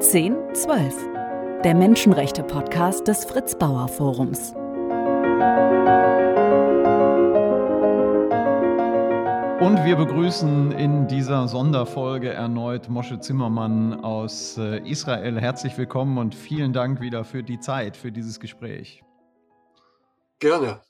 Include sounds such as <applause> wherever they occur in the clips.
Zehn, zwölf. Der Menschenrechte-Podcast des Fritz Bauer Forums. Und wir begrüßen in dieser Sonderfolge erneut Mosche Zimmermann aus äh, Israel. Herzlich willkommen und vielen Dank wieder für die Zeit, für dieses Gespräch. Gerne.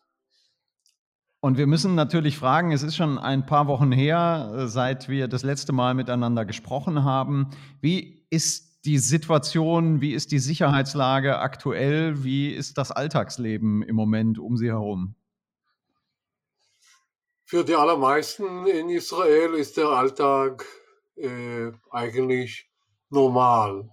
Und wir müssen natürlich fragen, es ist schon ein paar Wochen her, äh, seit wir das letzte Mal miteinander gesprochen haben. Wie ist die Situation, wie ist die Sicherheitslage aktuell, wie ist das Alltagsleben im Moment um Sie herum? Für die allermeisten in Israel ist der Alltag äh, eigentlich normal.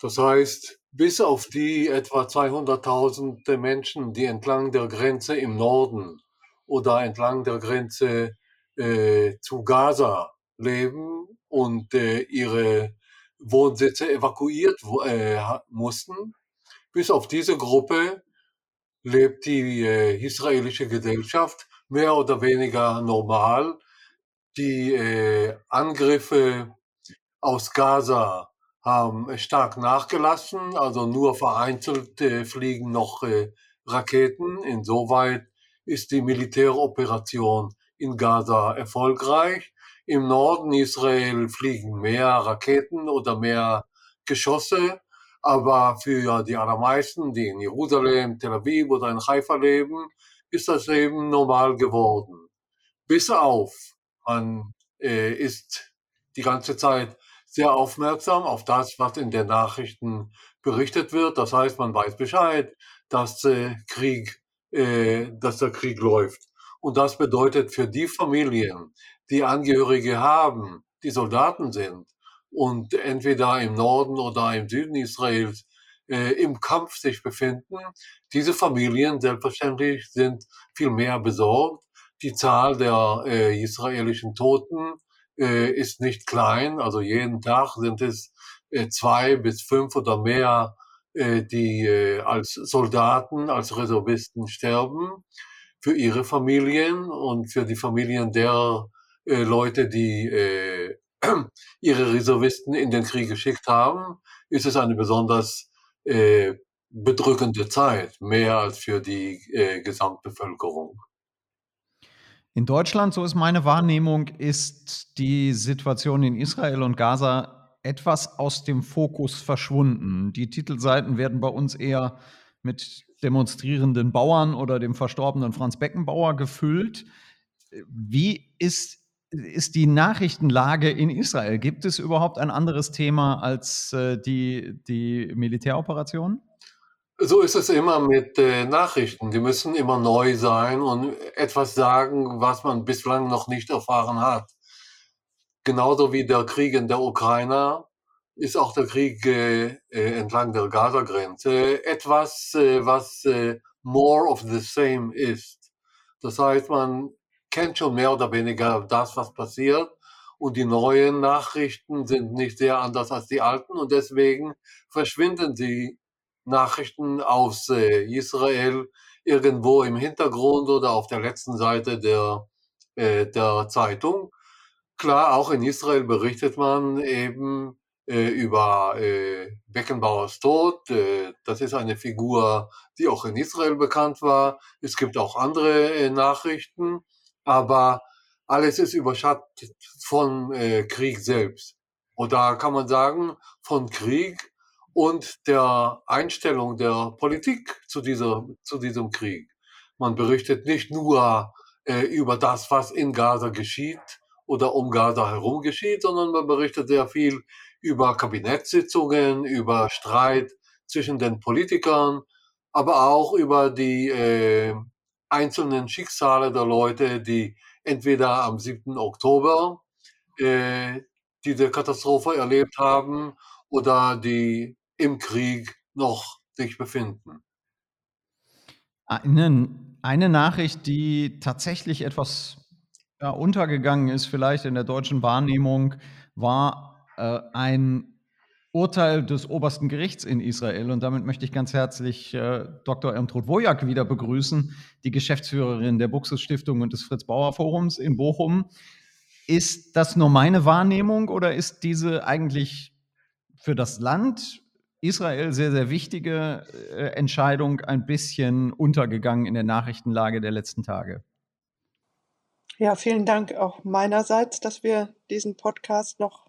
Das heißt, bis auf die etwa 200.000 Menschen, die entlang der Grenze im Norden oder entlang der Grenze äh, zu Gaza leben und äh, ihre Wohnsitze evakuiert äh, mussten, bis auf diese Gruppe lebt die äh, israelische Gesellschaft mehr oder weniger normal. Die äh, Angriffe aus Gaza haben stark nachgelassen, also nur vereinzelt äh, fliegen noch Raketen. Insoweit ist die Militäroperation in Gaza erfolgreich. Im Norden Israel fliegen mehr Raketen oder mehr Geschosse, aber für die allermeisten, die in Jerusalem, Tel Aviv oder in Haifa leben, ist das eben normal geworden. Bis auf, man äh, ist die ganze Zeit sehr aufmerksam auf das, was in den Nachrichten berichtet wird. Das heißt, man weiß Bescheid, dass äh, Krieg, äh, dass der Krieg läuft. Und das bedeutet für die Familien, die Angehörige haben, die Soldaten sind und entweder im Norden oder im Süden Israels äh, im Kampf sich befinden. Diese Familien selbstverständlich sind viel mehr besorgt. Die Zahl der äh, israelischen Toten äh, ist nicht klein. Also jeden Tag sind es äh, zwei bis fünf oder mehr, die äh, als Soldaten, als Reservisten sterben für ihre Familien und für die Familien der äh, Leute, die äh, <clears throat> ihre Reservisten in den Krieg geschickt haben, ist es eine besonders äh, bedrückende Zeit, mehr als für die äh, Gesamtbevölkerung. In Deutschland, so ist meine Wahrnehmung, ist die Situation in Israel und Gaza etwas aus dem Fokus verschwunden. Die Titelseiten werden bei uns eher mit demonstrierenden Bauern oder dem verstorbenen Franz Beckenbauer gefüllt. Wie ist, ist die Nachrichtenlage in Israel? Gibt es überhaupt ein anderes Thema als äh, die, die Militäroperation? So ist es immer mit äh, Nachrichten. Die müssen immer neu sein und etwas sagen, was man bislang noch nicht erfahren hat. Genauso wie der Krieg in der Ukraine ist auch der Krieg äh, äh entlang der Gaza-Grenze etwas, äh, was äh, more of the same ist. Das heißt, man kennt schon mehr oder weniger das, was passiert. Und die neuen Nachrichten sind nicht sehr anders als die alten und deswegen verschwinden sie Nachrichten aus äh, Israel irgendwo im Hintergrund oder auf der letzten Seite der, äh, der Zeitung. Klar, auch in Israel berichtet man eben äh, über äh, Beckenbauers Tod. Äh, das ist eine Figur, die auch in Israel bekannt war. Es gibt auch andere äh, Nachrichten, aber alles ist überschattet von äh, Krieg selbst. Und da kann man sagen, von Krieg und der Einstellung der Politik zu, dieser, zu diesem Krieg. Man berichtet nicht nur äh, über das, was in Gaza geschieht oder um Gaza herum geschieht, sondern man berichtet sehr viel über Kabinettssitzungen, über Streit zwischen den Politikern, aber auch über die äh, einzelnen Schicksale der Leute, die entweder am 7. Oktober äh, diese Katastrophe erlebt haben oder die im Krieg noch sich befinden. Eine, eine Nachricht, die tatsächlich etwas ja, untergegangen ist, vielleicht in der deutschen Wahrnehmung, war äh, ein Urteil des obersten Gerichts in Israel. Und damit möchte ich ganz herzlich äh, Dr. Irmtrud Wojak wieder begrüßen, die Geschäftsführerin der Buxus Stiftung und des Fritz Bauer Forums in Bochum. Ist das nur meine Wahrnehmung oder ist diese eigentlich für das Land Israel sehr, sehr wichtige äh, Entscheidung ein bisschen untergegangen in der Nachrichtenlage der letzten Tage? Ja, vielen Dank auch meinerseits, dass wir diesen Podcast noch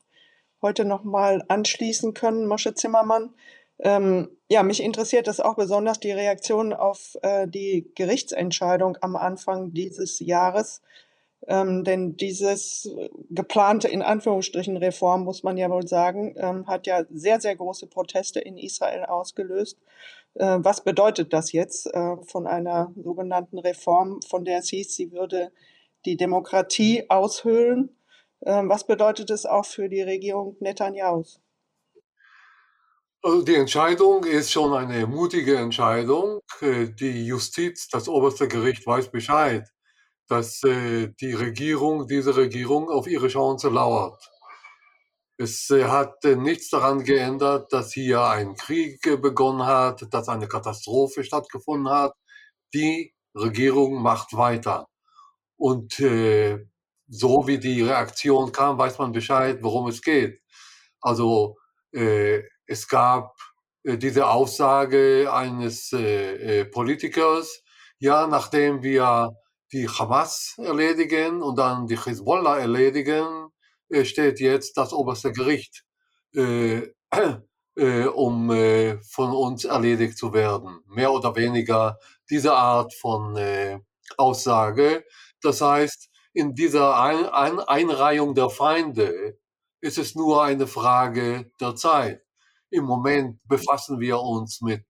heute noch mal anschließen können, Mosche Zimmermann. Ähm, ja, mich interessiert das auch besonders die Reaktion auf äh, die Gerichtsentscheidung am Anfang dieses Jahres. Ähm, denn dieses geplante, in Anführungsstrichen, Reform, muss man ja wohl sagen, ähm, hat ja sehr, sehr große Proteste in Israel ausgelöst. Äh, was bedeutet das jetzt äh, von einer sogenannten Reform, von der es hieß, sie würde die Demokratie aushöhlen? Äh, was bedeutet es auch für die Regierung Netanjahus? Also die Entscheidung ist schon eine mutige Entscheidung. Äh, die Justiz, das oberste Gericht weiß Bescheid, dass äh, die Regierung, diese Regierung auf ihre Chance lauert. Es äh, hat nichts daran geändert, dass hier ein Krieg begonnen hat, dass eine Katastrophe stattgefunden hat. Die Regierung macht weiter. Und äh, so wie die Reaktion kam, weiß man Bescheid, worum es geht. Also äh, es gab äh, diese Aussage eines äh, äh, Politikers, ja, nachdem wir die Hamas erledigen und dann die Hezbollah erledigen, äh, steht jetzt das oberste Gericht, äh, äh, um äh, von uns erledigt zu werden. Mehr oder weniger diese Art von äh, Aussage. Das heißt, in dieser ein ein Einreihung der Feinde ist es nur eine Frage der Zeit. Im Moment befassen wir uns mit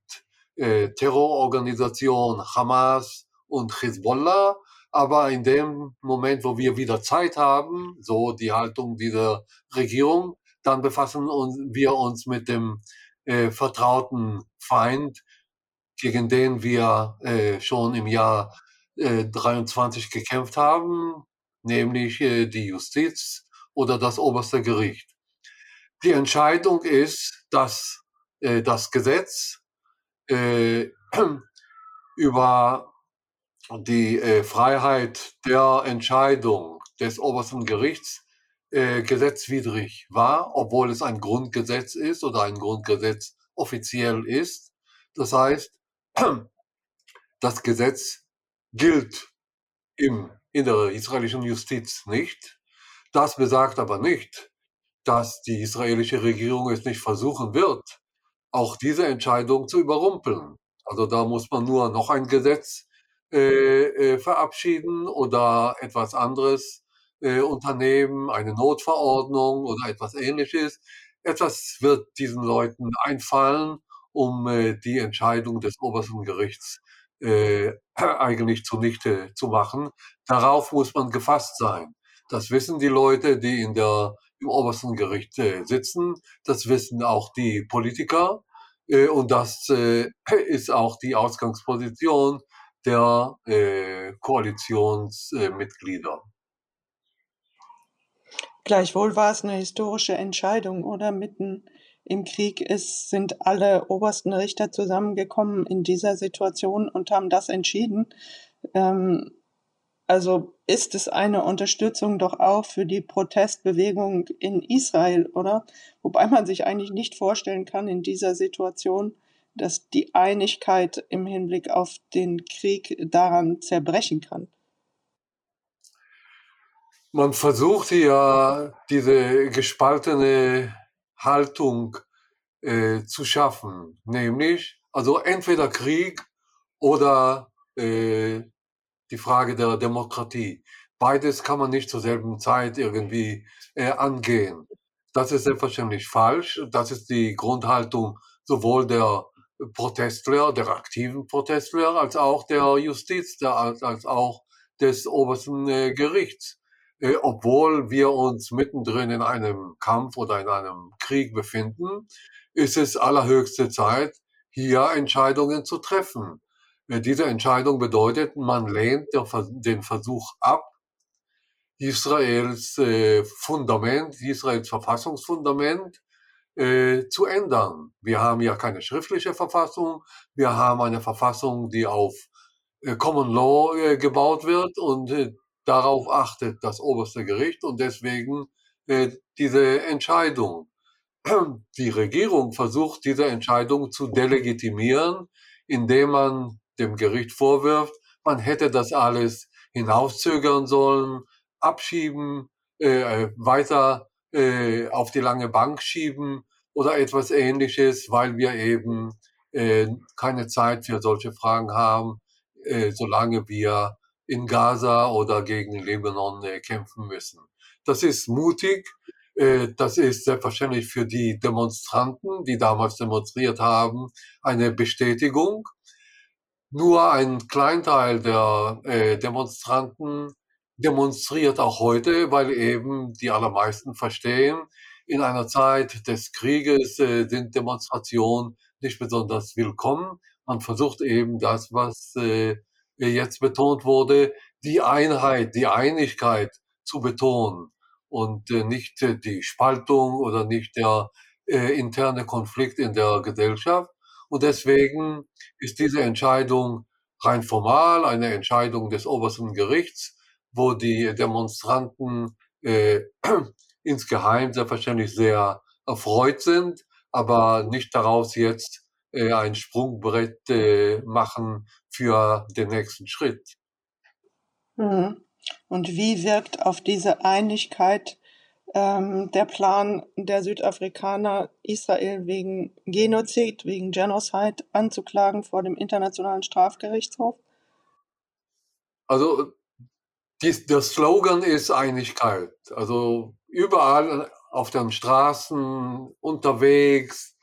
äh, Terrororganisation Hamas und Hezbollah, aber in dem Moment, wo wir wieder Zeit haben, so die Haltung dieser Regierung, dann befassen uns, wir uns mit dem äh, vertrauten Feind, gegen den wir äh, schon im Jahr äh, 23 gekämpft haben, nämlich äh, die Justiz oder das oberste Gericht. Die Entscheidung ist, dass äh, das Gesetz äh, <clears throat> über die äh, Freiheit der Entscheidung des obersten Gerichts äh, gesetzwidrig war, obwohl es ein Grundgesetz ist oder ein Grundgesetz offiziell ist. Das heißt, <clears throat> das Gesetz gilt im, in der israelischen Justiz nicht. Das besagt aber nicht, dass die israelische Regierung es nicht versuchen wird, auch diese Entscheidung zu überrumpeln. Also da muss man nur noch ein Gesetz äh, äh, verabschieden oder etwas anderes äh, unternehmen, eine Notverordnung oder etwas ähnliches. Etwas wird diesen Leuten einfallen, um äh, die Entscheidung des obersten Gerichts äh, <clears throat> eigentlich zunichte zu machen. Darauf muss man gefasst sein. Das wissen die Leute, die in der im obersten Gericht äh, sitzen. Das wissen auch die Politiker. Äh, und das äh, <clears throat> ist auch die Ausgangsposition der äh, Koalitionsmitglieder. Gleichwohl war es eine historische Entscheidung, oder? Mitten im Krieg ist, sind alle obersten Richter zusammengekommen in dieser Situation und haben das entschieden. Ähm, also ist es eine Unterstützung doch auch für die Protestbewegung in Israel, oder? Wobei man sich eigentlich nicht vorstellen kann in dieser Situation, dass die Einigkeit im Hinblick auf den Krieg daran zerbrechen kann. Man versucht ja, diese gespaltene Haltung äh, zu schaffen, nämlich also entweder Krieg oder äh, die Frage der Demokratie. Beides kann man nicht zur selben Zeit irgendwie äh, angehen. Das ist selbstverständlich falsch. Das ist die Grundhaltung sowohl der Protestler, der aktiven Protestler, als auch der Justiz, der, als, auch des obersten äh, Gerichts. Äh, obwohl wir uns mittendrin in einem Kampf oder in einem Krieg befinden, ist es allerhöchste Zeit, hier Entscheidungen zu treffen. Äh, diese Entscheidung bedeutet, man lehnt den Versuch ab, Israels äh, Fundament, Israels Verfassungsfundament zu ändern. Wir haben ja keine schriftliche Verfassung, wir haben eine Verfassung, die auf Common Law gebaut wird und darauf achtet das oberste Gericht und deswegen äh, diese Entscheidung. <clears throat> Die Regierung versucht, diese Entscheidung zu delegitimieren, indem man dem Gericht vorwirft, man hätte das alles hinauszögern sollen, abschieben, äh, weiter äh, auf die lange Bank schieben oder etwas ähnliches, weil wir eben äh, keine Zeit für solche Fragen haben, äh, solange wir in Gaza oder gegen Libanon äh, kämpfen müssen. Das ist mutig. Äh, das ist selbstverständlich für die Demonstranten, die damals demonstriert haben, eine Bestätigung. Nur ein Kleinteil der äh, Demonstranten demonstriert auch heute, weil eben die allermeisten verstehen, in einer Zeit des Krieges sind Demonstrationen nicht besonders willkommen. Man versucht eben das, was jetzt betont wurde, die Einheit, die Einigkeit zu betonen und äh, nicht äh, die Spaltung oder nicht der äh, interne Konflikt in der Gesellschaft. Und deswegen ist diese Entscheidung rein formal eine Entscheidung des obersten Gerichts, wo die Demonstranten äh, <clears throat> insgeheim selbstverständlich sehr erfreut sind, aber nicht daraus jetzt äh, ein Sprungbrett äh, machen für den nächsten Schritt. Mhm. Und wie wirkt auf diese Einigkeit ähm, der Plan der Südafrikaner, Israel wegen Genozid, wegen Genocide anzuklagen vor dem Internationalen Strafgerichtshof? Also dies, der Slogan ist Einigkeit. Also überall auf den Straßen, unterwegs,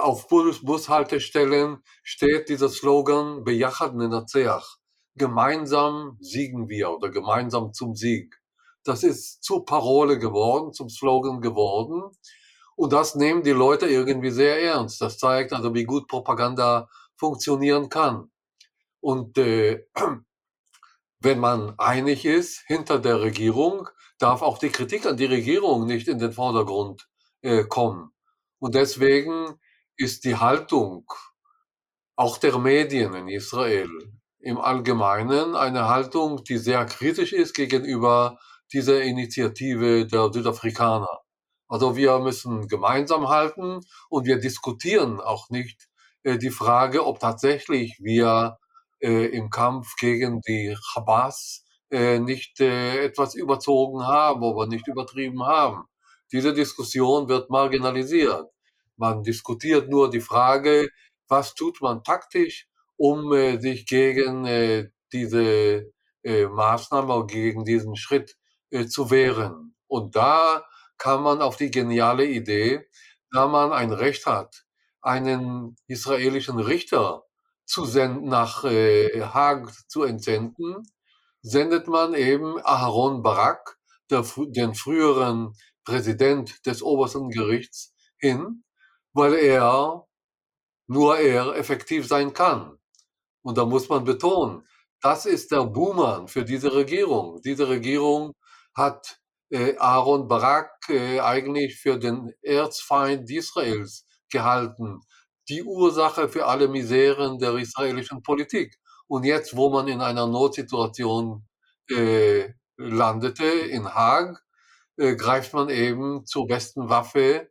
auf Bus, Bushaltestellen steht dieser Slogan Bejachad Nenatzeach. Gemeinsam siegen wir oder gemeinsam zum Sieg. Das ist zur Parole geworden, zum Slogan geworden. Und das nehmen die Leute irgendwie sehr ernst. Das zeigt also, wie gut Propaganda funktionieren kann. Und äh, <clears throat> wenn man einig ist hinter der Regierung, darf auch die Kritik an die Regierung nicht in den Vordergrund äh, kommen. Und deswegen ist die Haltung auch der Medien in Israel im Allgemeinen eine Haltung, die sehr kritisch ist gegenüber dieser Initiative der Südafrikaner. Also wir müssen gemeinsam halten und wir diskutieren auch nicht äh, die Frage, ob tatsächlich wir äh, im Kampf gegen die Hamas äh, nicht äh, etwas überzogen haben oder nicht übertrieben haben. Diese Diskussion wird marginalisiert. Man diskutiert nur die Frage, was tut man taktisch, um äh, sich gegen äh, diese äh, Maßnahme, gegen diesen Schritt äh, zu wehren. Und da kam man auf die geniale Idee, da man ein Recht hat, einen israelischen Richter zu senden, nach äh, Haag zu entsenden, sendet man eben Aharon Barak, der, den früheren Präsident des obersten Gerichts, hin, weil er, nur er effektiv sein kann. Und da muss man betonen, das ist der Boomer für diese Regierung. Diese Regierung hat äh, Aaron Barak äh, eigentlich für den Erzfeind Israels gehalten die Ursache für alle Miseren der israelischen Politik. Und jetzt, wo man in einer Notsituation äh, landete, in Haag, äh, greift man eben zur besten Waffe,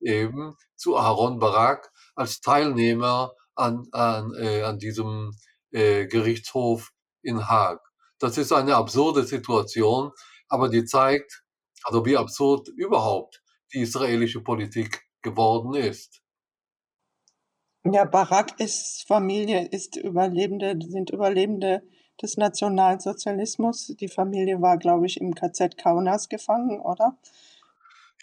eben zu Aaron Barak als Teilnehmer an, an, äh, an diesem äh, Gerichtshof in Haag. Das ist eine absurde Situation, aber die zeigt, also wie absurd überhaupt die israelische Politik geworden ist. Ja, Barak ist Familie, ist Überlebende, sind Überlebende des Nationalsozialismus. Die Familie war, glaube ich, im KZ Kaunas gefangen, oder?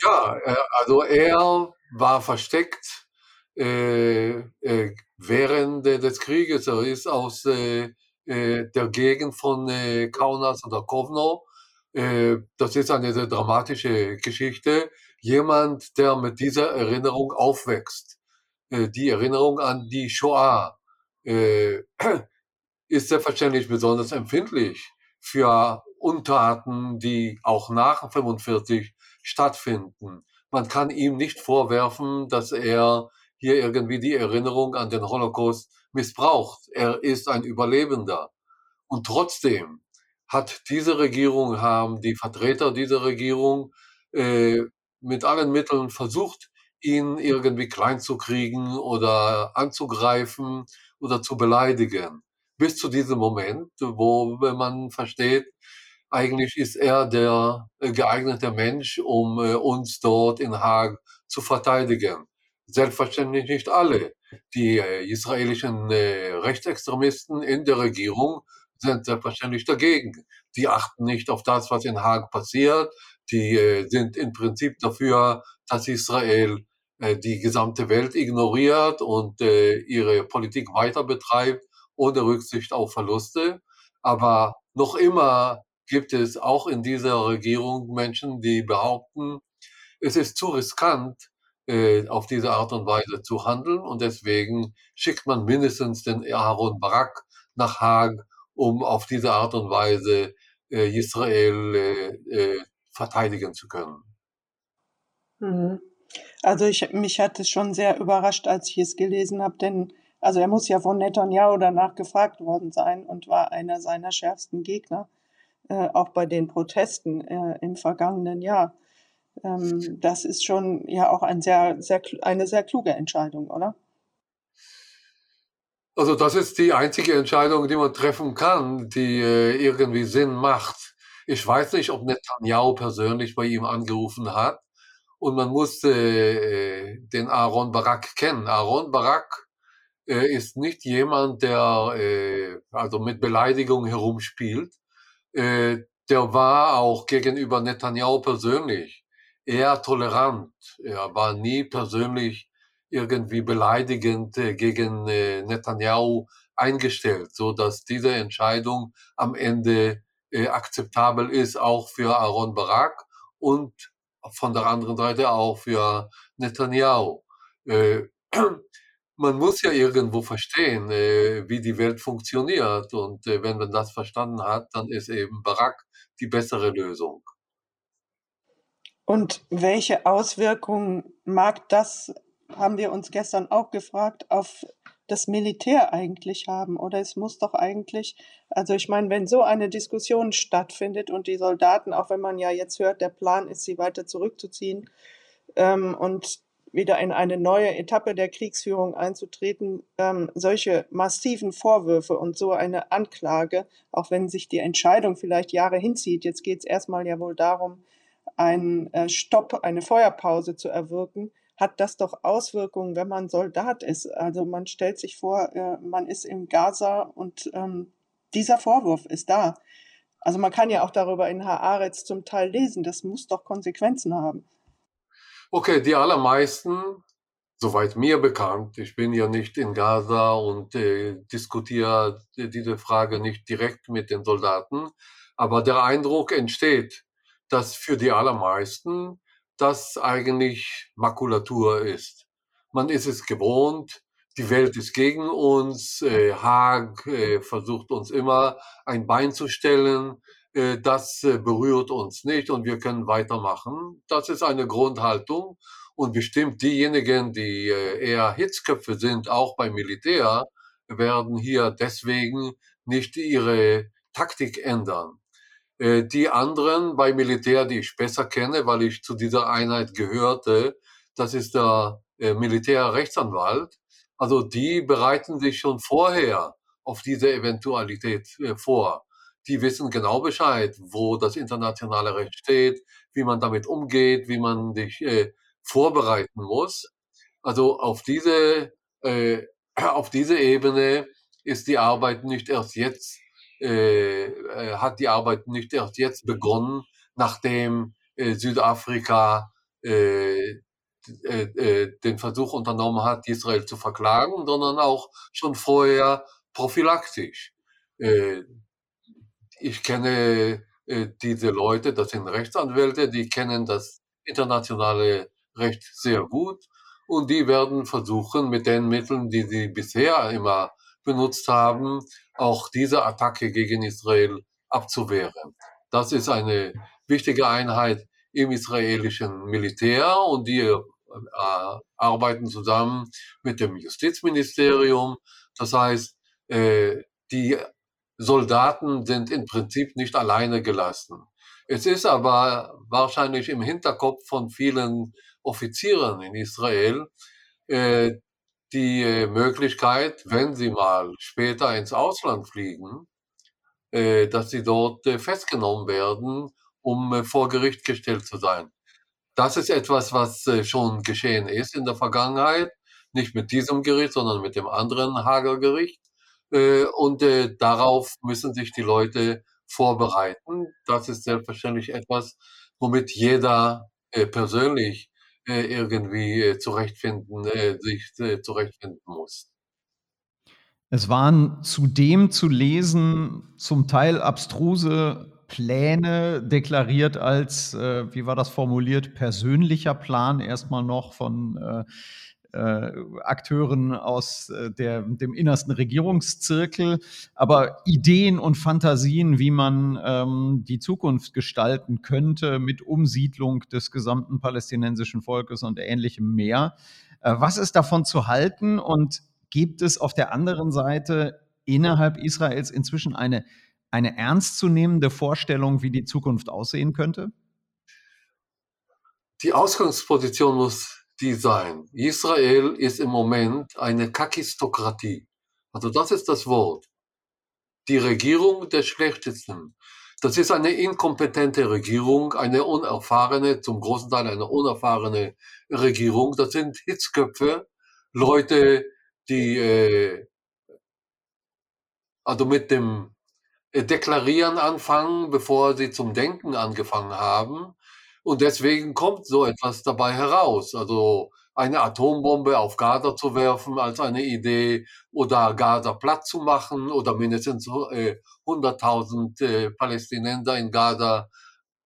Ja, äh, also er war versteckt äh, äh, während des Krieges. Er ist aus äh, äh der Gegend von äh, Kaunas oder Kovno. das ist eine sehr dramatische Geschichte. Jemand, der mit dieser Erinnerung aufwächst äh, die Erinnerung an die Shoah äh, <clears throat> ist selbstverständlich besonders empfindlich für Untaten, die auch nach 45 stattfinden. Man kann ihm nicht vorwerfen, dass er hier irgendwie die Erinnerung an den Holocaust missbraucht. Er ist ein Überlebender. Und trotzdem hat diese Regierung, haben die Vertreter dieser Regierung äh, mit allen Mitteln versucht, ihn irgendwie klein zu kriegen oder anzugreifen oder zu beleidigen. Bis zu diesem Moment, wo man versteht, eigentlich ist er der äh, geeignete Mensch, um äh, uns dort in Haag zu verteidigen. Selbstverständlich nicht alle. Die äh, israelischen Rechtsextremisten in der Regierung sind selbstverständlich dagegen. Die achten nicht auf das, was in Haag passiert. Die sind im Prinzip dafür, dass Israel die gesamte Welt ignoriert und ihre Politik weiter betreibt, ohne Rücksicht auf Verluste. Aber noch immer gibt es auch in dieser Regierung Menschen, die behaupten, es ist zu riskant, äh, auf diese Art und Weise zu handeln und deswegen schickt man mindestens den Aaron Barak nach Haag, um auf diese Art und Weise äh, Israel äh, verteidigen zu können. Mhm. Also ich, mich hat es schon sehr überrascht, als ich es gelesen habe, denn also er muss ja von Netanyahu danach gefragt worden sein und war einer seiner schärfsten Gegner äh, auch bei den Protesten äh, im vergangenen Jahr. Ähm, das ist schon ja auch ein sehr, sehr, eine sehr kluge Entscheidung, oder? Also das ist die einzige Entscheidung, die man treffen kann, die äh, irgendwie Sinn macht. Ich weiß nicht, ob Netanyahu persönlich bei ihm angerufen hat und man musste äh, den Aaron Barak kennen. Aaron Barak äh, ist nicht jemand, der äh, also mit Beleidigung herumspielt, äh, der war auch gegenüber Netanyahu persönlich eher tolerant. Er war nie persönlich irgendwie beleidigend äh, gegen äh, Netanyahu eingestellt, so dass diese Entscheidung am Ende äh, akzeptabel ist, auch für Aaron Barak und von der anderen Seite auch für Netanyahu. Äh, man muss ja irgendwo verstehen, äh, wie die Welt funktioniert. Und äh, wenn man das verstanden hat, dann ist eben Barack die bessere Lösung. Und welche Auswirkungen mag das, haben wir uns gestern auch gefragt, auf das Militär eigentlich haben? Oder es muss doch eigentlich, also ich meine, wenn so eine Diskussion stattfindet und die Soldaten, auch wenn man ja jetzt hört, der Plan ist, sie weiter zurückzuziehen ähm, und wieder in eine neue Etappe der Kriegsführung einzutreten, ähm, solche massiven Vorwürfe und so eine Anklage, auch wenn sich die Entscheidung vielleicht Jahre hinzieht, jetzt geht es erstmal ja wohl darum, einen äh, Stopp, eine Feuerpause zu erwirken, hat das doch Auswirkungen, wenn man Soldat ist. Also man stellt sich vor, äh, man ist im Gaza und ähm, dieser Vorwurf ist da. Also man kann ja auch darüber in Haaretz zum Teil lesen, das muss doch Konsequenzen haben. Okay, die allermeisten, soweit mir bekannt, ich bin ja nicht in Gaza und äh, diskutiere diese Frage nicht direkt mit den Soldaten, aber der Eindruck entsteht, dass für die allermeisten das eigentlich Makulatur ist. Man ist es gewohnt, die Welt ist gegen uns, äh, Haag äh, versucht uns immer ein Bein zu stellen, das äh, berührt uns nicht und wir können weitermachen. Das ist eine Grundhaltung. Und bestimmt diejenigen, die äh, eher Hitzköpfe sind, auch beim Militär, werden hier deswegen nicht ihre Taktik ändern. Die anderen bei Militär, die ich besser kenne, weil ich zu dieser Einheit gehörte, das ist der Militärrechtsanwalt. Also die bereiten sich schon vorher auf diese Eventualität vor die wissen genau Bescheid, wo das internationale Recht steht, wie man damit umgeht, wie man sich äh, vorbereiten muss. Also auf diese, äh, <clears throat> auf diese Ebene ist die Arbeit nicht erst jetzt, äh, äh hat die Arbeit nicht erst jetzt begonnen, nachdem äh, Südafrika äh, den Versuch unternommen hat, Israel zu verklagen, sondern auch schon vorher prophylaktisch. Ich kenne äh, diese Leute, das sind Rechtsanwälte, die kennen das internationale Recht sehr gut und die werden versuchen, mit den Mitteln, die sie bisher immer benutzt haben, auch diese Attacke gegen Israel abzuwehren. Das ist eine wichtige Einheit im israelischen Militär und die äh, arbeiten zusammen mit dem Justizministerium. Das heißt, äh, die Soldaten sind im Prinzip nicht alleine gelassen. Es ist aber wahrscheinlich im Hinterkopf von vielen Offizieren in Israel äh, die Möglichkeit, wenn sie mal später ins Ausland fliegen, äh, dass sie dort äh, festgenommen werden, um äh, vor Gericht gestellt zu sein. Das ist etwas, was äh, schon geschehen ist in der Vergangenheit, nicht mit diesem Gericht, sondern mit dem anderen Hager Gericht. Äh, und äh, darauf müssen sich die Leute vorbereiten. Das ist selbstverständlich etwas, womit jeder äh, persönlich äh, irgendwie äh, zurechtfinden, äh, sich zurechtfinden muss. Es waren zudem zu lesen, zum Teil abstruse Pläne deklariert als, wie war das formuliert, persönlicher Plan erstmal noch von äh, Akteuren aus äh, der, dem innersten Regierungszirkel, aber Ideen und Fantasien, wie man ähm, die Zukunft gestalten könnte mit Umsiedlung des gesamten palästinensischen Volkes und ähnlichem mehr. Äh, was ist davon zu halten und gibt es auf der anderen Seite innerhalb Israels inzwischen eine, eine ernstzunehmende Vorstellung, wie die Zukunft aussehen könnte? Die Ausgangsposition muss die sein. Israel ist im Moment eine Kakistokratie. Also das ist das Wort. Die Regierung der Schlechtesten. Das ist eine inkompetente Regierung, eine unerfahrene, zum großen Teil eine unerfahrene Regierung. Das sind Hitzköpfe, Leute, die äh, also mit dem Deklarieren anfangen, bevor sie zum Denken angefangen haben. Und deswegen kommt so etwas dabei heraus. Also eine Atombombe auf Gaza zu werfen als eine Idee oder Gaza platt zu machen oder mindestens äh, 100.000 äh, Palästinenser in Gaza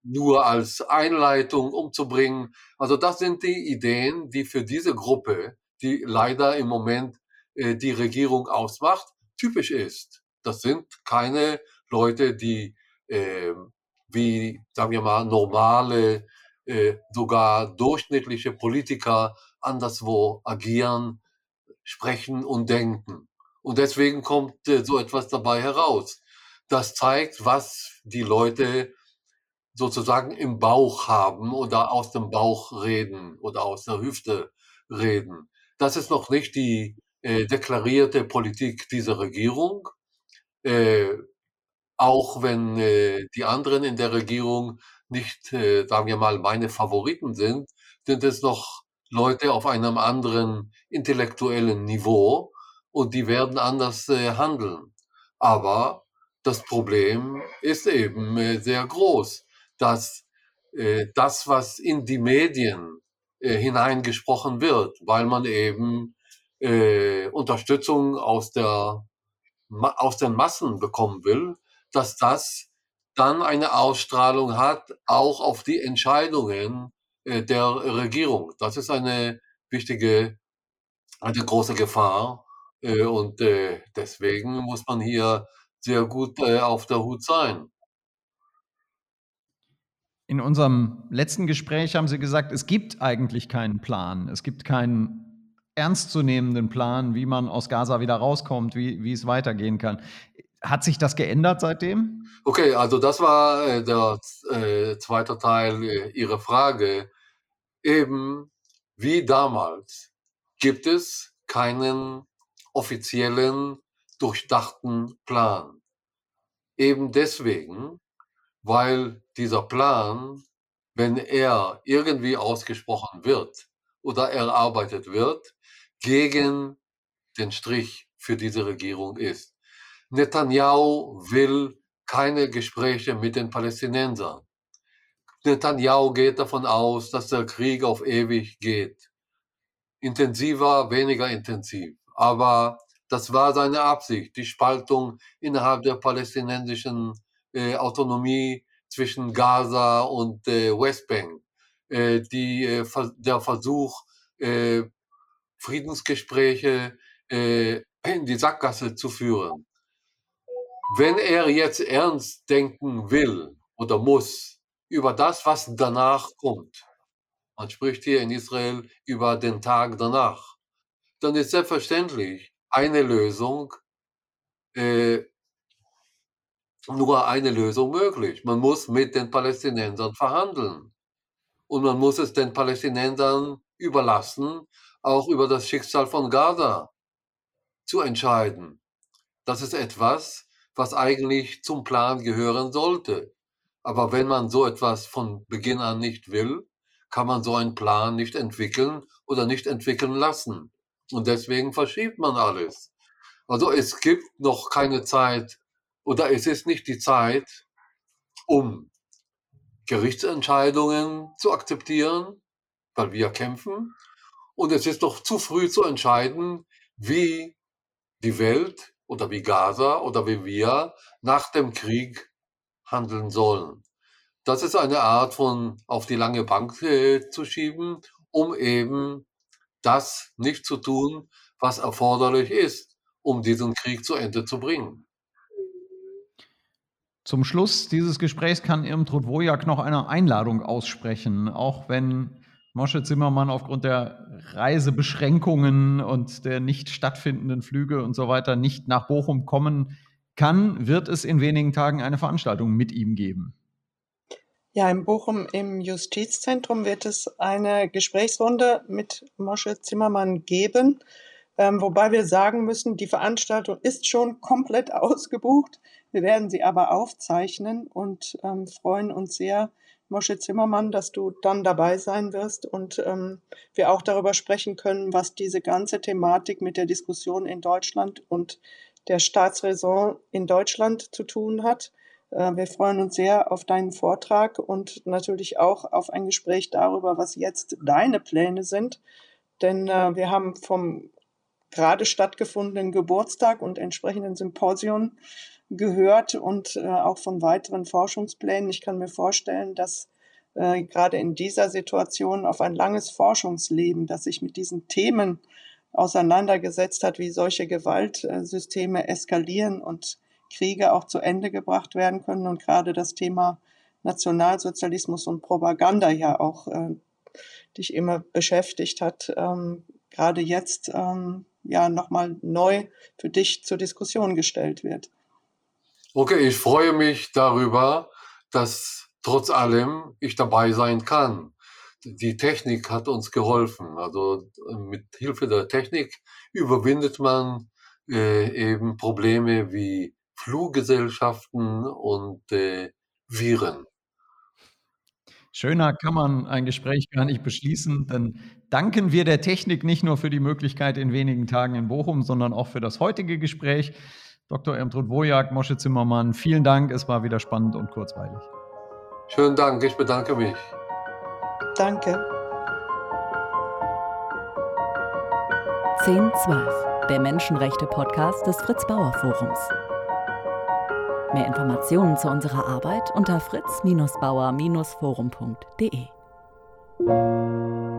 nur als Einleitung umzubringen. Also das sind die Ideen, die für diese Gruppe, die leider im Moment äh, die Regierung ausmacht, typisch ist. Das sind keine Leute, die äh, wie, sagen wir mal, normale, äh, sogar durchschnittliche Politiker anderswo agieren, sprechen und denken. Und deswegen kommt äh, so etwas dabei heraus. Das zeigt, was die Leute sozusagen im Bauch haben oder aus dem Bauch reden oder aus der Hüfte reden. Das ist noch nicht die äh, deklarierte Politik dieser Regierung. Äh, auch wenn äh, die anderen in der Regierung nicht, äh, sagen wir mal, meine Favoriten sind, sind es noch Leute auf einem anderen intellektuellen Niveau und die werden anders äh, handeln. Aber das Problem ist eben äh, sehr groß, dass äh, das, was in die Medien äh, hineingesprochen wird, weil man eben äh, Unterstützung aus der aus den Massen bekommen will, dass das dann eine Ausstrahlung hat, auch auf die Entscheidungen äh, der Regierung. Das ist eine wichtige, eine große Gefahr. Äh, und äh, deswegen muss man hier sehr gut auf der Hut sein. In unserem letzten Gespräch haben Sie gesagt, es gibt eigentlich keinen Plan. Es gibt keinen ernstzunehmenden Plan, wie man aus Gaza wieder rauskommt, wie, wie es weitergehen kann. Hat sich das geändert seitdem? Okay, also das war äh, der äh, zweite Teil äh, Ihrer Frage. Eben wie damals gibt es keinen offiziellen, durchdachten Plan. Eben deswegen, weil dieser Plan, wenn er irgendwie ausgesprochen wird oder erarbeitet wird, gegen den Strich für diese Regierung ist. Netanyahu will keine Gespräche mit den Palästinensern. Netanyahu geht davon aus, dass der Krieg auf ewig geht. Intensiver, weniger intensiv. Aber das war seine Absicht, die Spaltung innerhalb der palästinensischen äh, Autonomie zwischen Gaza und äh, Westbank. Äh, die, äh, der Versuch, äh, Friedensgespräche äh, in die Sackgasse zu führen. Wenn er jetzt ernst denken will oder muss über das, was danach kommt, man spricht hier in Israel über den Tag danach, dann ist selbstverständlich eine Lösung, äh, nur eine Lösung möglich. Man muss mit den Palästinensern verhandeln. Und man muss es den Palästinensern überlassen, auch über das Schicksal von Gaza zu entscheiden. Das ist etwas, was eigentlich zum Plan gehören sollte. Aber wenn man so etwas von Beginn an nicht will, kann man so einen Plan nicht entwickeln oder nicht entwickeln lassen. Und deswegen verschiebt man alles. Also es gibt noch keine Zeit oder es ist nicht die Zeit, um Gerichtsentscheidungen zu akzeptieren, weil wir kämpfen. Und es ist noch zu früh zu entscheiden, wie die Welt oder wie Gaza oder wie wir nach dem Krieg handeln sollen. Das ist eine Art von auf die lange Bank äh, zu schieben, um eben das nicht zu tun, was erforderlich ist, um diesen Krieg zu Ende zu bringen. Zum Schluss dieses Gesprächs kann Irmtrud Wojak noch eine Einladung aussprechen, auch wenn Mosche Zimmermann aufgrund der Reisebeschränkungen und der nicht stattfindenden Flüge und so weiter nicht nach Bochum kommen kann, wird es in wenigen Tagen eine Veranstaltung mit ihm geben. Ja, in Bochum im Justizzentrum wird es eine Gesprächsrunde mit Mosche Zimmermann geben, ähm, wobei wir sagen müssen, die Veranstaltung ist schon komplett <laughs> ausgebucht. Wir werden sie aber aufzeichnen und ähm, freuen uns sehr, Mosche Zimmermann, dass du dann dabei sein wirst und ähm, wir auch darüber sprechen können, was diese ganze Thematik mit der Diskussion in Deutschland und der Staatsräson in Deutschland zu tun hat. Äh, wir freuen uns sehr auf deinen Vortrag und natürlich auch auf ein Gespräch darüber, was jetzt deine Pläne sind. Denn äh, wir haben vom gerade stattgefundenen Geburtstag und entsprechenden Symposion gehört und äh, auch von weiteren Forschungsplänen. Ich kann mir vorstellen, dass äh, gerade in dieser Situation auf ein langes Forschungsleben, das sich mit diesen Themen auseinandergesetzt hat, wie solche Gewaltsysteme eskalieren und Kriege auch zu Ende gebracht werden können und gerade das Thema Nationalsozialismus und Propaganda ja auch äh, dich immer beschäftigt hat, ähm, gerade jetzt ähm, ja nochmal neu für dich zur Diskussion gestellt wird. Okay, ich freue mich darüber, dass trotz allem ich dabei sein kann. Die Technik hat uns geholfen. Also mit Hilfe der Technik überwindet man äh, eben Probleme wie Fluggesellschaften und äh, Viren. Schöner kann man ein Gespräch gar nicht beschließen, denn danken wir der Technik nicht nur für die Möglichkeit in wenigen Tagen in Bochum, sondern auch für das heutige Gespräch. Dr. Ermtrud Wojak, Mosche Zimmermann, vielen Dank. Es war wieder spannend und kurzweilig. Schönen Dank, ich bedanke mich. Danke. 1012, der Menschenrechte-Podcast des Fritz Bauer Forums. Mehr Informationen zu unserer Arbeit unter fritz-bauer-forum.de.